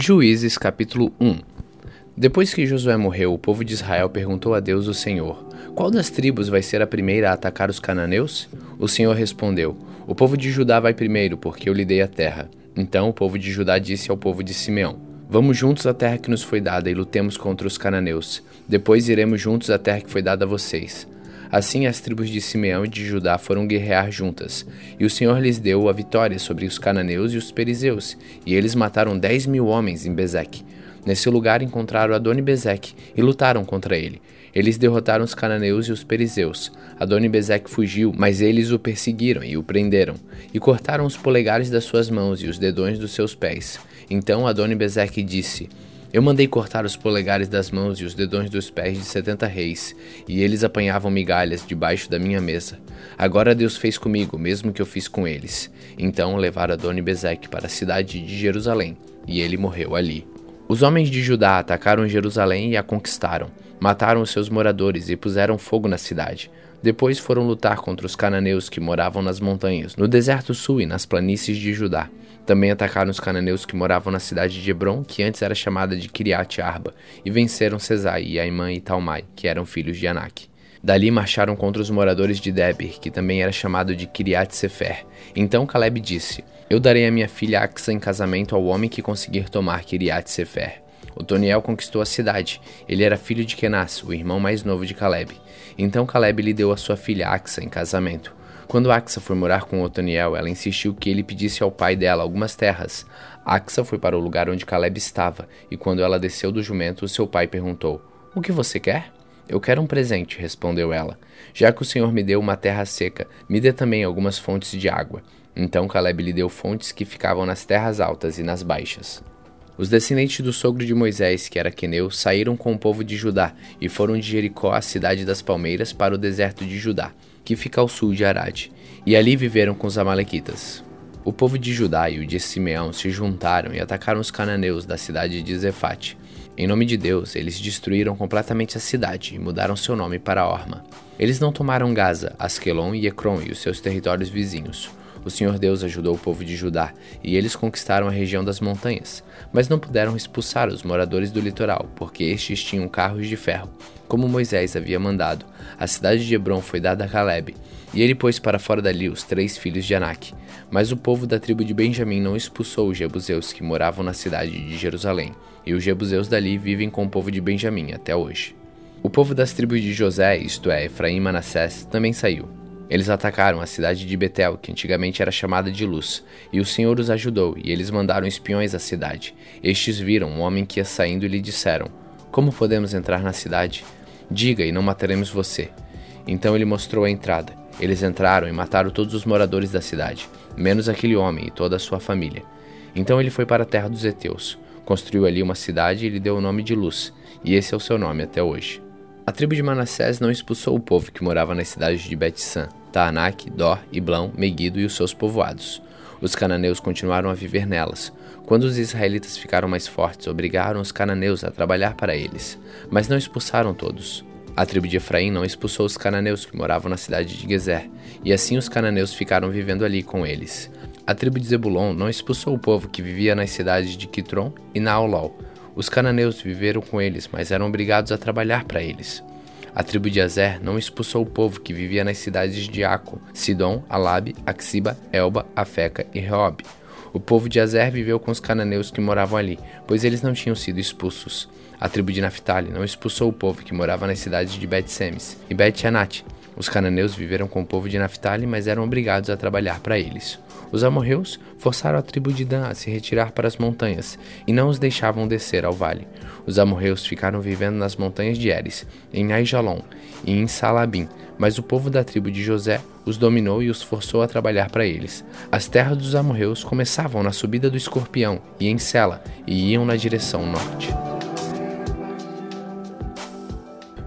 Juízes capítulo 1 Depois que Josué morreu, o povo de Israel perguntou a Deus o Senhor: Qual das tribos vai ser a primeira a atacar os cananeus? O Senhor respondeu: O povo de Judá vai primeiro, porque eu lhe dei a terra. Então o povo de Judá disse ao povo de Simeão: Vamos juntos à terra que nos foi dada e lutemos contra os cananeus. Depois iremos juntos à terra que foi dada a vocês. Assim as tribos de Simeão e de Judá foram guerrear juntas, e o Senhor lhes deu a vitória sobre os cananeus e os perizeus, e eles mataram dez mil homens em Bezeque. Nesse lugar encontraram Adoni-Bezeque e lutaram contra ele. Eles derrotaram os cananeus e os perizeus. Adoni-Bezeque fugiu, mas eles o perseguiram e o prenderam, e cortaram os polegares das suas mãos e os dedões dos seus pés. Então Adoni-Bezeque disse: eu mandei cortar os polegares das mãos e os dedões dos pés de setenta reis, e eles apanhavam migalhas debaixo da minha mesa. Agora Deus fez comigo, mesmo que eu fiz com eles. Então levaram Adoni Bezeque para a cidade de Jerusalém, e ele morreu ali. Os homens de Judá atacaram Jerusalém e a conquistaram. Mataram os seus moradores e puseram fogo na cidade. Depois foram lutar contra os cananeus que moravam nas montanhas, no deserto sul e nas planícies de Judá. Também atacaram os cananeus que moravam na cidade de Hebron, que antes era chamada de Kiriat Arba, e venceram Cesai Aimã e Talmai, que eram filhos de Anak. Dali marcharam contra os moradores de Debir, que também era chamado de Kiriat Sefer. Então Caleb disse: Eu darei a minha filha Axa em casamento ao homem que conseguir tomar Kiriat Sefer. Otoniel conquistou a cidade. Ele era filho de Kenas, o irmão mais novo de Caleb. Então Caleb lhe deu a sua filha Axa em casamento. Quando Axa foi morar com Otoniel, ela insistiu que ele pedisse ao pai dela algumas terras. Axa foi para o lugar onde Caleb estava, e quando ela desceu do jumento, seu pai perguntou: O que você quer? Eu quero um presente, respondeu ela. Já que o Senhor me deu uma terra seca, me dê também algumas fontes de água. Então Caleb lhe deu fontes que ficavam nas terras altas e nas baixas. Os descendentes do sogro de Moisés, que era Queneu, saíram com o povo de Judá e foram de Jericó à cidade das palmeiras para o deserto de Judá, que fica ao sul de Arade, e ali viveram com os amalequitas. O povo de Judá e o de Simeão se juntaram e atacaram os cananeus da cidade de Zefate. Em nome de Deus, eles destruíram completamente a cidade e mudaram seu nome para Orma. Eles não tomaram Gaza, Askelon e Ecrom e os seus territórios vizinhos. O Senhor Deus ajudou o povo de Judá, e eles conquistaram a região das montanhas, mas não puderam expulsar os moradores do litoral, porque estes tinham carros de ferro. Como Moisés havia mandado, a cidade de Hebron foi dada a Caleb, e ele pôs para fora dali os três filhos de Anak. Mas o povo da tribo de Benjamim não expulsou os jebuseus que moravam na cidade de Jerusalém, e os jebuseus dali vivem com o povo de Benjamim até hoje. O povo das tribos de José, isto é, Efraim e Manassés, também saiu. Eles atacaram a cidade de Betel, que antigamente era chamada de Luz, e o Senhor os ajudou, e eles mandaram espiões à cidade. Estes viram um homem que ia saindo e lhe disseram: Como podemos entrar na cidade? Diga e não mataremos você. Então ele mostrou a entrada. Eles entraram e mataram todos os moradores da cidade, menos aquele homem e toda a sua família. Então ele foi para a terra dos Eteus, construiu ali uma cidade e lhe deu o nome de Luz, e esse é o seu nome até hoje. A tribo de Manassés não expulsou o povo que morava nas cidades de Bet-San, Taanak, Dor, Iblão, Meguido e os seus povoados. Os cananeus continuaram a viver nelas. Quando os israelitas ficaram mais fortes, obrigaram os cananeus a trabalhar para eles, mas não expulsaram todos. A tribo de Efraim não expulsou os cananeus que moravam na cidade de Gezer, e assim os cananeus ficaram vivendo ali com eles. A tribo de Zebulon não expulsou o povo que vivia nas cidades de Kitron e Naolol. Os cananeus viveram com eles, mas eram obrigados a trabalhar para eles. A tribo de Azer não expulsou o povo que vivia nas cidades de Aco, Sidom, Alabe, Axiba, Elba, Afeca e Reob. O povo de Azer viveu com os cananeus que moravam ali, pois eles não tinham sido expulsos. A tribo de Naphtali não expulsou o povo que morava nas cidades de Bet-Semes e Bet-Anat. Os cananeus viveram com o povo de Naphtali, mas eram obrigados a trabalhar para eles. Os amorreus forçaram a tribo de Dan a se retirar para as montanhas e não os deixavam descer ao vale. Os amorreus ficaram vivendo nas montanhas de Eres, em Aijalon e em Salabim, mas o povo da tribo de José os dominou e os forçou a trabalhar para eles. As terras dos amorreus começavam na subida do escorpião e em Sela e iam na direção norte.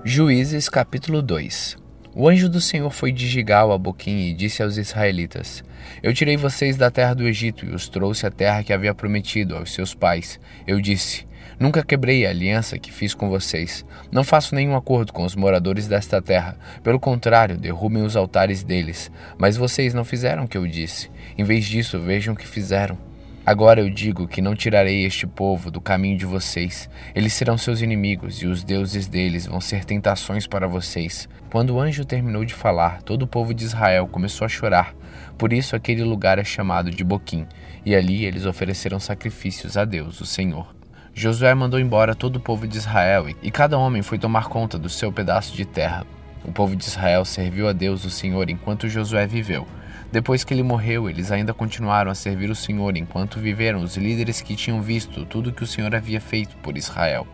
Juízes capítulo 2 o anjo do Senhor foi de Gigal a Boquim e disse aos israelitas: Eu tirei vocês da terra do Egito e os trouxe à terra que havia prometido aos seus pais. Eu disse: Nunca quebrei a aliança que fiz com vocês. Não faço nenhum acordo com os moradores desta terra. Pelo contrário, derrubem os altares deles. Mas vocês não fizeram o que eu disse. Em vez disso, vejam o que fizeram. Agora eu digo que não tirarei este povo do caminho de vocês. Eles serão seus inimigos, e os deuses deles vão ser tentações para vocês. Quando o anjo terminou de falar, todo o povo de Israel começou a chorar. Por isso aquele lugar é chamado de Boquim, e ali eles ofereceram sacrifícios a Deus, o Senhor. Josué mandou embora todo o povo de Israel, e cada homem foi tomar conta do seu pedaço de terra. O povo de Israel serviu a Deus, o Senhor, enquanto Josué viveu. Depois que ele morreu, eles ainda continuaram a servir o Senhor enquanto viveram os líderes que tinham visto tudo que o Senhor havia feito por Israel.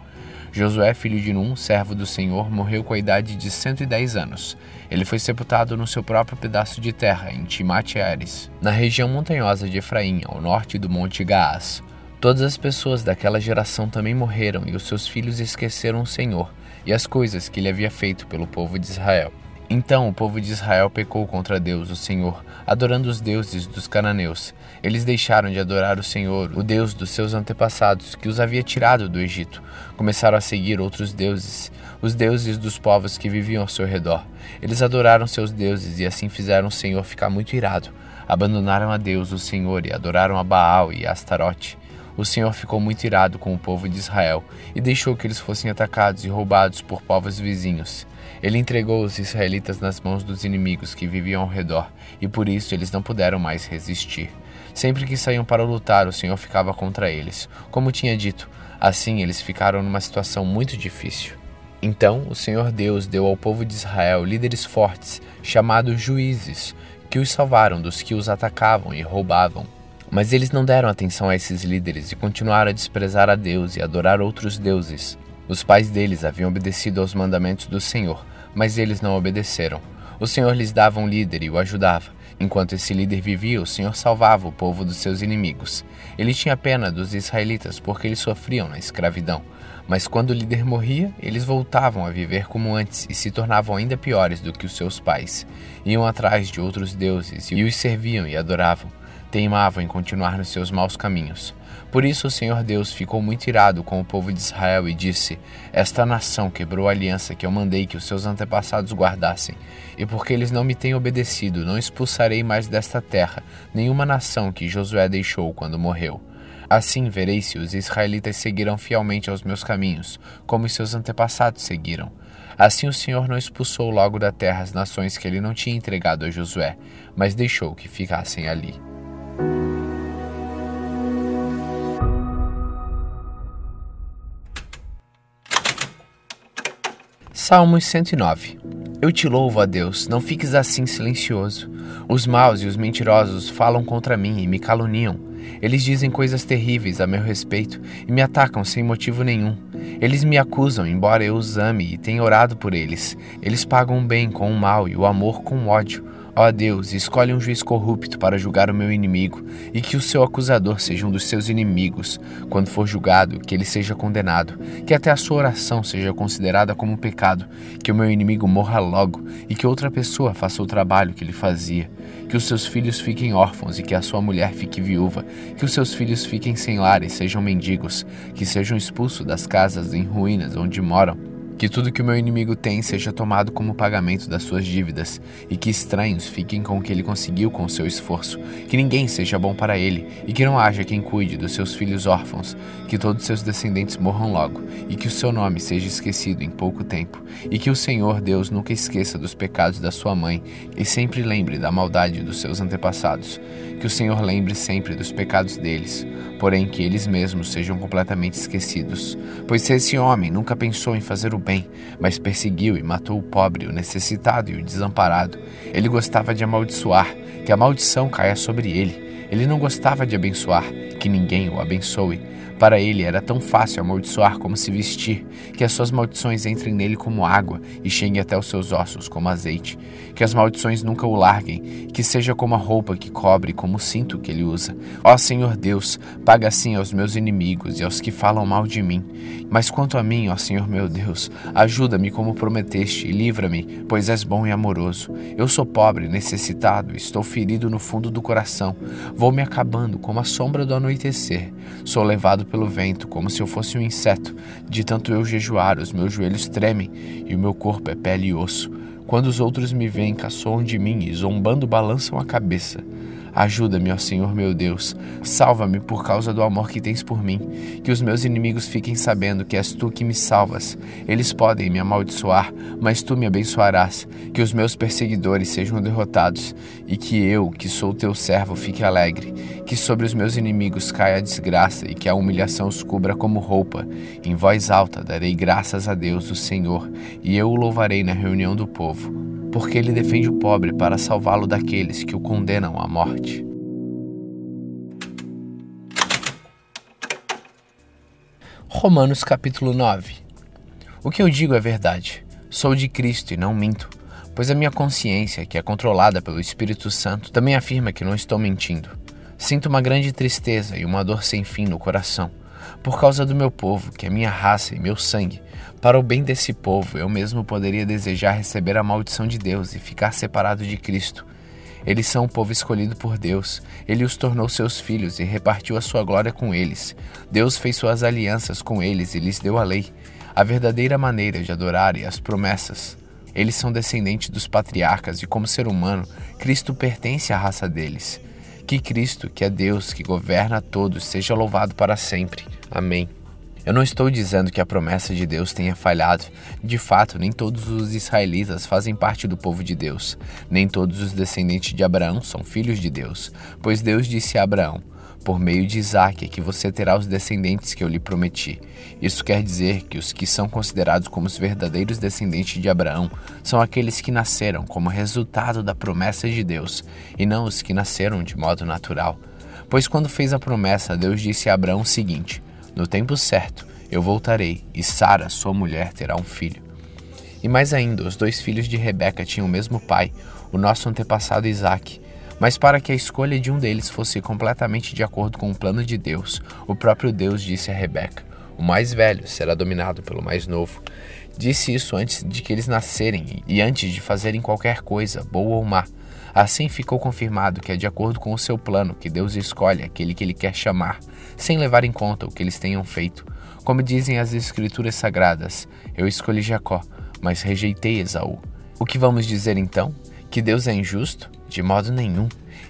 Josué, filho de Num, servo do Senhor, morreu com a idade de 110 anos. Ele foi sepultado no seu próprio pedaço de terra, em Timate-Ares, na região montanhosa de Efraim, ao norte do Monte Gaás. Todas as pessoas daquela geração também morreram e os seus filhos esqueceram o Senhor e as coisas que ele havia feito pelo povo de Israel. Então o povo de Israel pecou contra Deus, o Senhor, adorando os deuses dos cananeus. Eles deixaram de adorar o Senhor, o Deus dos seus antepassados, que os havia tirado do Egito. Começaram a seguir outros deuses, os deuses dos povos que viviam ao seu redor. Eles adoraram seus deuses e assim fizeram o Senhor ficar muito irado. Abandonaram a Deus, o Senhor, e adoraram a Baal e a Astarote. O Senhor ficou muito irado com o povo de Israel e deixou que eles fossem atacados e roubados por povos vizinhos. Ele entregou os israelitas nas mãos dos inimigos que viviam ao redor, e por isso eles não puderam mais resistir. Sempre que saíam para lutar, o Senhor ficava contra eles. Como tinha dito, assim eles ficaram numa situação muito difícil. Então o Senhor Deus deu ao povo de Israel líderes fortes, chamados juízes, que os salvaram dos que os atacavam e roubavam. Mas eles não deram atenção a esses líderes e continuaram a desprezar a Deus e adorar outros deuses. Os pais deles haviam obedecido aos mandamentos do Senhor, mas eles não obedeceram. O Senhor lhes dava um líder e o ajudava. Enquanto esse líder vivia, o Senhor salvava o povo dos seus inimigos. Ele tinha pena dos israelitas porque eles sofriam na escravidão. Mas quando o líder morria, eles voltavam a viver como antes e se tornavam ainda piores do que os seus pais. Iam atrás de outros deuses e os serviam e adoravam. Teimavam em continuar nos seus maus caminhos. Por isso o Senhor Deus ficou muito irado com o povo de Israel e disse: Esta nação quebrou a aliança que eu mandei que os seus antepassados guardassem, e porque eles não me têm obedecido, não expulsarei mais desta terra nenhuma nação que Josué deixou quando morreu. Assim verei se os israelitas seguirão fielmente aos meus caminhos, como os seus antepassados seguiram. Assim o Senhor não expulsou logo da terra as nações que ele não tinha entregado a Josué, mas deixou que ficassem ali. Salmos 109 Eu te louvo, ó Deus, não fiques assim silencioso. Os maus e os mentirosos falam contra mim e me caluniam. Eles dizem coisas terríveis a meu respeito e me atacam sem motivo nenhum. Eles me acusam, embora eu os ame e tenha orado por eles. Eles pagam o bem com o mal e o amor com o ódio. Ó Deus, escolhe um juiz corrupto para julgar o meu inimigo, e que o seu acusador seja um dos seus inimigos. Quando for julgado, que ele seja condenado, que até a sua oração seja considerada como um pecado, que o meu inimigo morra logo, e que outra pessoa faça o trabalho que ele fazia. Que os seus filhos fiquem órfãos e que a sua mulher fique viúva, que os seus filhos fiquem sem lar e sejam mendigos, que sejam expulsos das casas em ruínas onde moram que tudo que o meu inimigo tem seja tomado como pagamento das suas dívidas, e que estranhos fiquem com o que ele conseguiu com seu esforço, que ninguém seja bom para ele, e que não haja quem cuide dos seus filhos órfãos, que todos seus descendentes morram logo, e que o seu nome seja esquecido em pouco tempo, e que o Senhor Deus nunca esqueça dos pecados da sua mãe, e sempre lembre da maldade dos seus antepassados, que o Senhor lembre sempre dos pecados deles, porém que eles mesmos sejam completamente esquecidos. Pois se esse homem nunca pensou em fazer o bem, mas perseguiu e matou o pobre, o necessitado e o desamparado, ele gostava de amaldiçoar, que a maldição caia sobre ele. Ele não gostava de abençoar, que ninguém o abençoe. Para ele era tão fácil amaldiçoar como se vestir, que as suas maldições entrem nele como água e cheguem até os seus ossos como azeite. Que as maldições nunca o larguem, que seja como a roupa que cobre, como o cinto que ele usa. Ó Senhor Deus, paga assim aos meus inimigos e aos que falam mal de mim. Mas quanto a mim, ó Senhor meu Deus, ajuda-me como prometeste e livra-me, pois és bom e amoroso. Eu sou pobre, necessitado, estou ferido no fundo do coração. Vou me acabando como a sombra do anoitecer. Sou levado pelo vento, como se eu fosse um inseto. De tanto eu jejuar, os meus joelhos tremem e o meu corpo é pele e osso. Quando os outros me veem, caçoam de mim e zombando balançam a cabeça. Ajuda-me, ó Senhor meu Deus. Salva-me por causa do amor que tens por mim. Que os meus inimigos fiquem sabendo que és tu que me salvas. Eles podem me amaldiçoar, mas tu me abençoarás. Que os meus perseguidores sejam derrotados e que eu, que sou teu servo, fique alegre. Que sobre os meus inimigos caia a desgraça e que a humilhação os cubra como roupa. Em voz alta darei graças a Deus, o Senhor, e eu o louvarei na reunião do povo porque ele defende o pobre para salvá-lo daqueles que o condenam à morte. Romanos capítulo 9 O que eu digo é verdade. Sou de Cristo e não minto, pois a minha consciência, que é controlada pelo Espírito Santo, também afirma que não estou mentindo. Sinto uma grande tristeza e uma dor sem fim no coração, por causa do meu povo, que é minha raça e meu sangue, para o bem desse povo, eu mesmo poderia desejar receber a maldição de Deus e ficar separado de Cristo. Eles são o povo escolhido por Deus. Ele os tornou seus filhos e repartiu a sua glória com eles. Deus fez suas alianças com eles e lhes deu a lei, a verdadeira maneira de adorar e as promessas. Eles são descendentes dos patriarcas e, como ser humano, Cristo pertence à raça deles. Que Cristo, que é Deus, que governa a todos, seja louvado para sempre. Amém. Eu não estou dizendo que a promessa de Deus tenha falhado. De fato, nem todos os israelitas fazem parte do povo de Deus. Nem todos os descendentes de Abraão são filhos de Deus. Pois Deus disse a Abraão: Por meio de é que você terá os descendentes que eu lhe prometi. Isso quer dizer que os que são considerados como os verdadeiros descendentes de Abraão são aqueles que nasceram como resultado da promessa de Deus, e não os que nasceram de modo natural. Pois quando fez a promessa, Deus disse a Abraão o seguinte: no tempo certo, eu voltarei e Sara, sua mulher, terá um filho. E mais ainda, os dois filhos de Rebeca tinham o mesmo pai, o nosso antepassado Isaque. Mas para que a escolha de um deles fosse completamente de acordo com o plano de Deus, o próprio Deus disse a Rebeca: O mais velho será dominado pelo mais novo. Disse isso antes de que eles nascerem e antes de fazerem qualquer coisa, boa ou má. Assim ficou confirmado que é de acordo com o seu plano que Deus escolhe aquele que ele quer chamar, sem levar em conta o que eles tenham feito. Como dizem as Escrituras Sagradas, eu escolhi Jacó, mas rejeitei Esaú. O que vamos dizer então? Que Deus é injusto? De modo nenhum.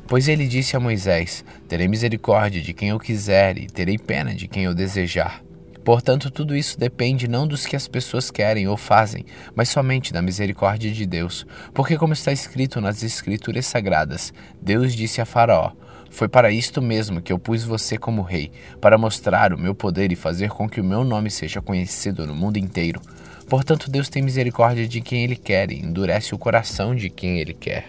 Pois ele disse a Moisés: Terei misericórdia de quem eu quiser e terei pena de quem eu desejar. Portanto, tudo isso depende não dos que as pessoas querem ou fazem, mas somente da misericórdia de Deus. Porque, como está escrito nas Escrituras Sagradas, Deus disse a Faraó: Foi para isto mesmo que eu pus você como rei, para mostrar o meu poder e fazer com que o meu nome seja conhecido no mundo inteiro. Portanto, Deus tem misericórdia de quem Ele quer e endurece o coração de quem Ele quer.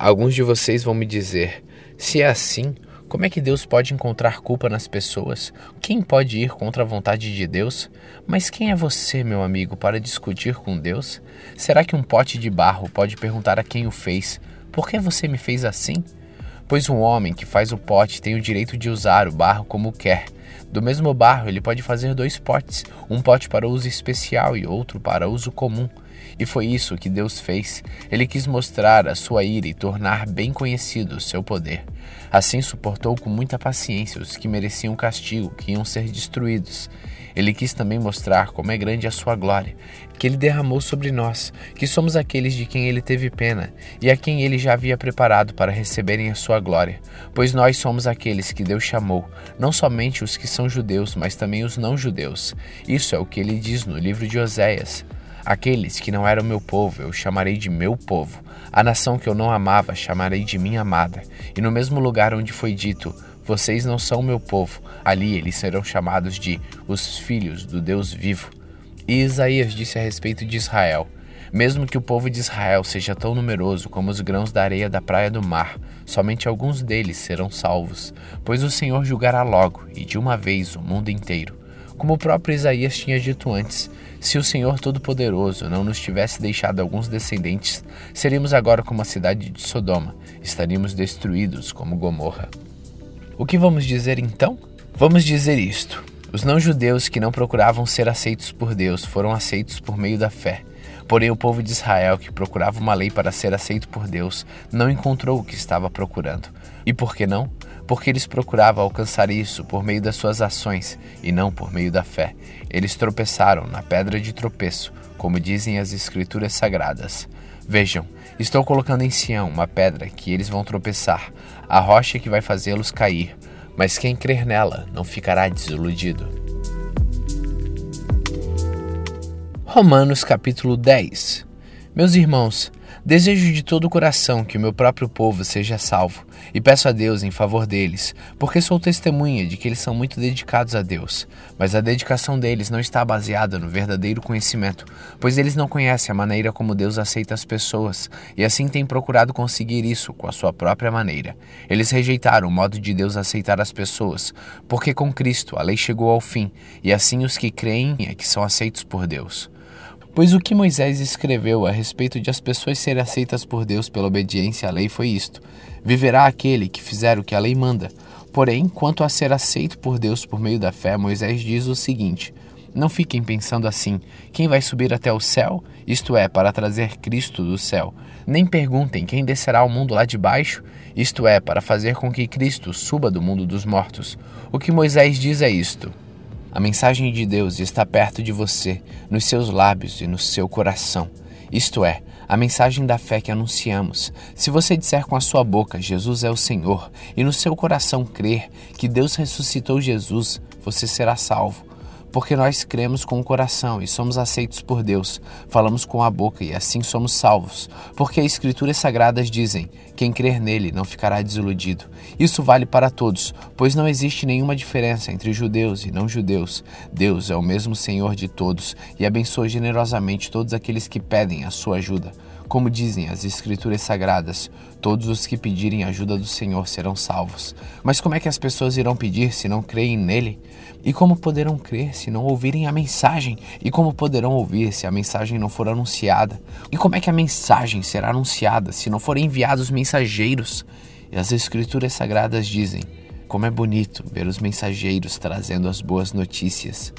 Alguns de vocês vão me dizer: se é assim, como é que Deus pode encontrar culpa nas pessoas? Quem pode ir contra a vontade de Deus? Mas quem é você, meu amigo, para discutir com Deus? Será que um pote de barro pode perguntar a quem o fez: Por que você me fez assim? Pois um homem que faz o pote tem o direito de usar o barro como quer. Do mesmo barro, ele pode fazer dois potes, um pote para uso especial e outro para uso comum. E foi isso que Deus fez. Ele quis mostrar a sua ira e tornar bem conhecido o seu poder. Assim suportou com muita paciência os que mereciam castigo, que iam ser destruídos. Ele quis também mostrar como é grande a sua glória, que ele derramou sobre nós, que somos aqueles de quem ele teve pena e a quem ele já havia preparado para receberem a sua glória. Pois nós somos aqueles que Deus chamou, não somente os que são judeus, mas também os não judeus. Isso é o que ele diz no livro de Oséias. Aqueles que não eram meu povo, eu chamarei de meu povo. A nação que eu não amava, chamarei de minha amada. E no mesmo lugar onde foi dito, vocês não são meu povo, ali eles serão chamados de os filhos do Deus vivo. E Isaías disse a respeito de Israel: Mesmo que o povo de Israel seja tão numeroso como os grãos da areia da praia do mar, somente alguns deles serão salvos, pois o Senhor julgará logo e de uma vez o mundo inteiro. Como o próprio Isaías tinha dito antes, se o Senhor Todo-Poderoso não nos tivesse deixado alguns descendentes, seríamos agora como a cidade de Sodoma, estaríamos destruídos como Gomorra. O que vamos dizer então? Vamos dizer isto: os não-judeus que não procuravam ser aceitos por Deus foram aceitos por meio da fé. Porém, o povo de Israel, que procurava uma lei para ser aceito por Deus, não encontrou o que estava procurando. E por que não? Porque eles procuravam alcançar isso por meio das suas ações e não por meio da fé. Eles tropeçaram na pedra de tropeço, como dizem as Escrituras Sagradas. Vejam, estou colocando em Sião uma pedra que eles vão tropeçar, a rocha que vai fazê-los cair, mas quem crer nela não ficará desiludido. Romanos capítulo 10 Meus irmãos, Desejo de todo o coração que o meu próprio povo seja salvo, e peço a Deus em favor deles, porque sou testemunha de que eles são muito dedicados a Deus. Mas a dedicação deles não está baseada no verdadeiro conhecimento, pois eles não conhecem a maneira como Deus aceita as pessoas, e assim têm procurado conseguir isso com a sua própria maneira. Eles rejeitaram o modo de Deus aceitar as pessoas, porque com Cristo a lei chegou ao fim, e assim os que creem é que são aceitos por Deus. Pois o que Moisés escreveu a respeito de as pessoas serem aceitas por Deus pela obediência à lei foi isto: Viverá aquele que fizer o que a lei manda. Porém, quanto a ser aceito por Deus por meio da fé, Moisés diz o seguinte: Não fiquem pensando assim: quem vai subir até o céu? Isto é, para trazer Cristo do céu. Nem perguntem quem descerá ao mundo lá de baixo? Isto é, para fazer com que Cristo suba do mundo dos mortos. O que Moisés diz é isto: a mensagem de Deus está perto de você, nos seus lábios e no seu coração. Isto é, a mensagem da fé que anunciamos. Se você disser com a sua boca Jesus é o Senhor e no seu coração crer que Deus ressuscitou Jesus, você será salvo porque nós cremos com o coração e somos aceitos por Deus, falamos com a boca e assim somos salvos, porque as Escrituras Sagradas dizem: quem crer nele não ficará desiludido. Isso vale para todos, pois não existe nenhuma diferença entre judeus e não judeus. Deus é o mesmo Senhor de todos e abençoa generosamente todos aqueles que pedem a sua ajuda. Como dizem as Escrituras Sagradas, todos os que pedirem ajuda do Senhor serão salvos. Mas como é que as pessoas irão pedir se não creem nele? E como poderão crer se não ouvirem a mensagem? E como poderão ouvir se a mensagem não for anunciada? E como é que a mensagem será anunciada se não forem enviados mensageiros? E as Escrituras Sagradas dizem: como é bonito ver os mensageiros trazendo as boas notícias.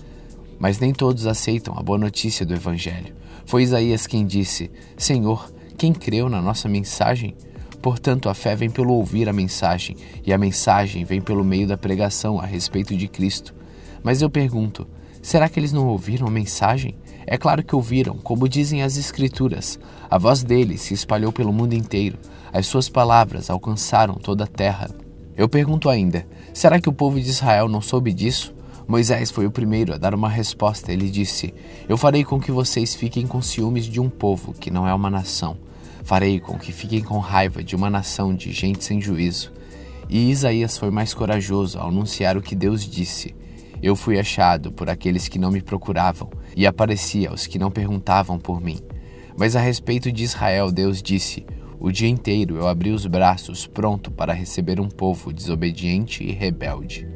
Mas nem todos aceitam a boa notícia do Evangelho. Foi Isaías quem disse: Senhor, quem creu na nossa mensagem? Portanto, a fé vem pelo ouvir a mensagem, e a mensagem vem pelo meio da pregação a respeito de Cristo. Mas eu pergunto: será que eles não ouviram a mensagem? É claro que ouviram, como dizem as Escrituras. A voz dele se espalhou pelo mundo inteiro, as suas palavras alcançaram toda a terra. Eu pergunto ainda: será que o povo de Israel não soube disso? Moisés foi o primeiro a dar uma resposta. Ele disse: Eu farei com que vocês fiquem com ciúmes de um povo que não é uma nação. Farei com que fiquem com raiva de uma nação de gente sem juízo. E Isaías foi mais corajoso ao anunciar o que Deus disse. Eu fui achado por aqueles que não me procuravam e apareci aos que não perguntavam por mim. Mas a respeito de Israel, Deus disse: O dia inteiro eu abri os braços, pronto para receber um povo desobediente e rebelde.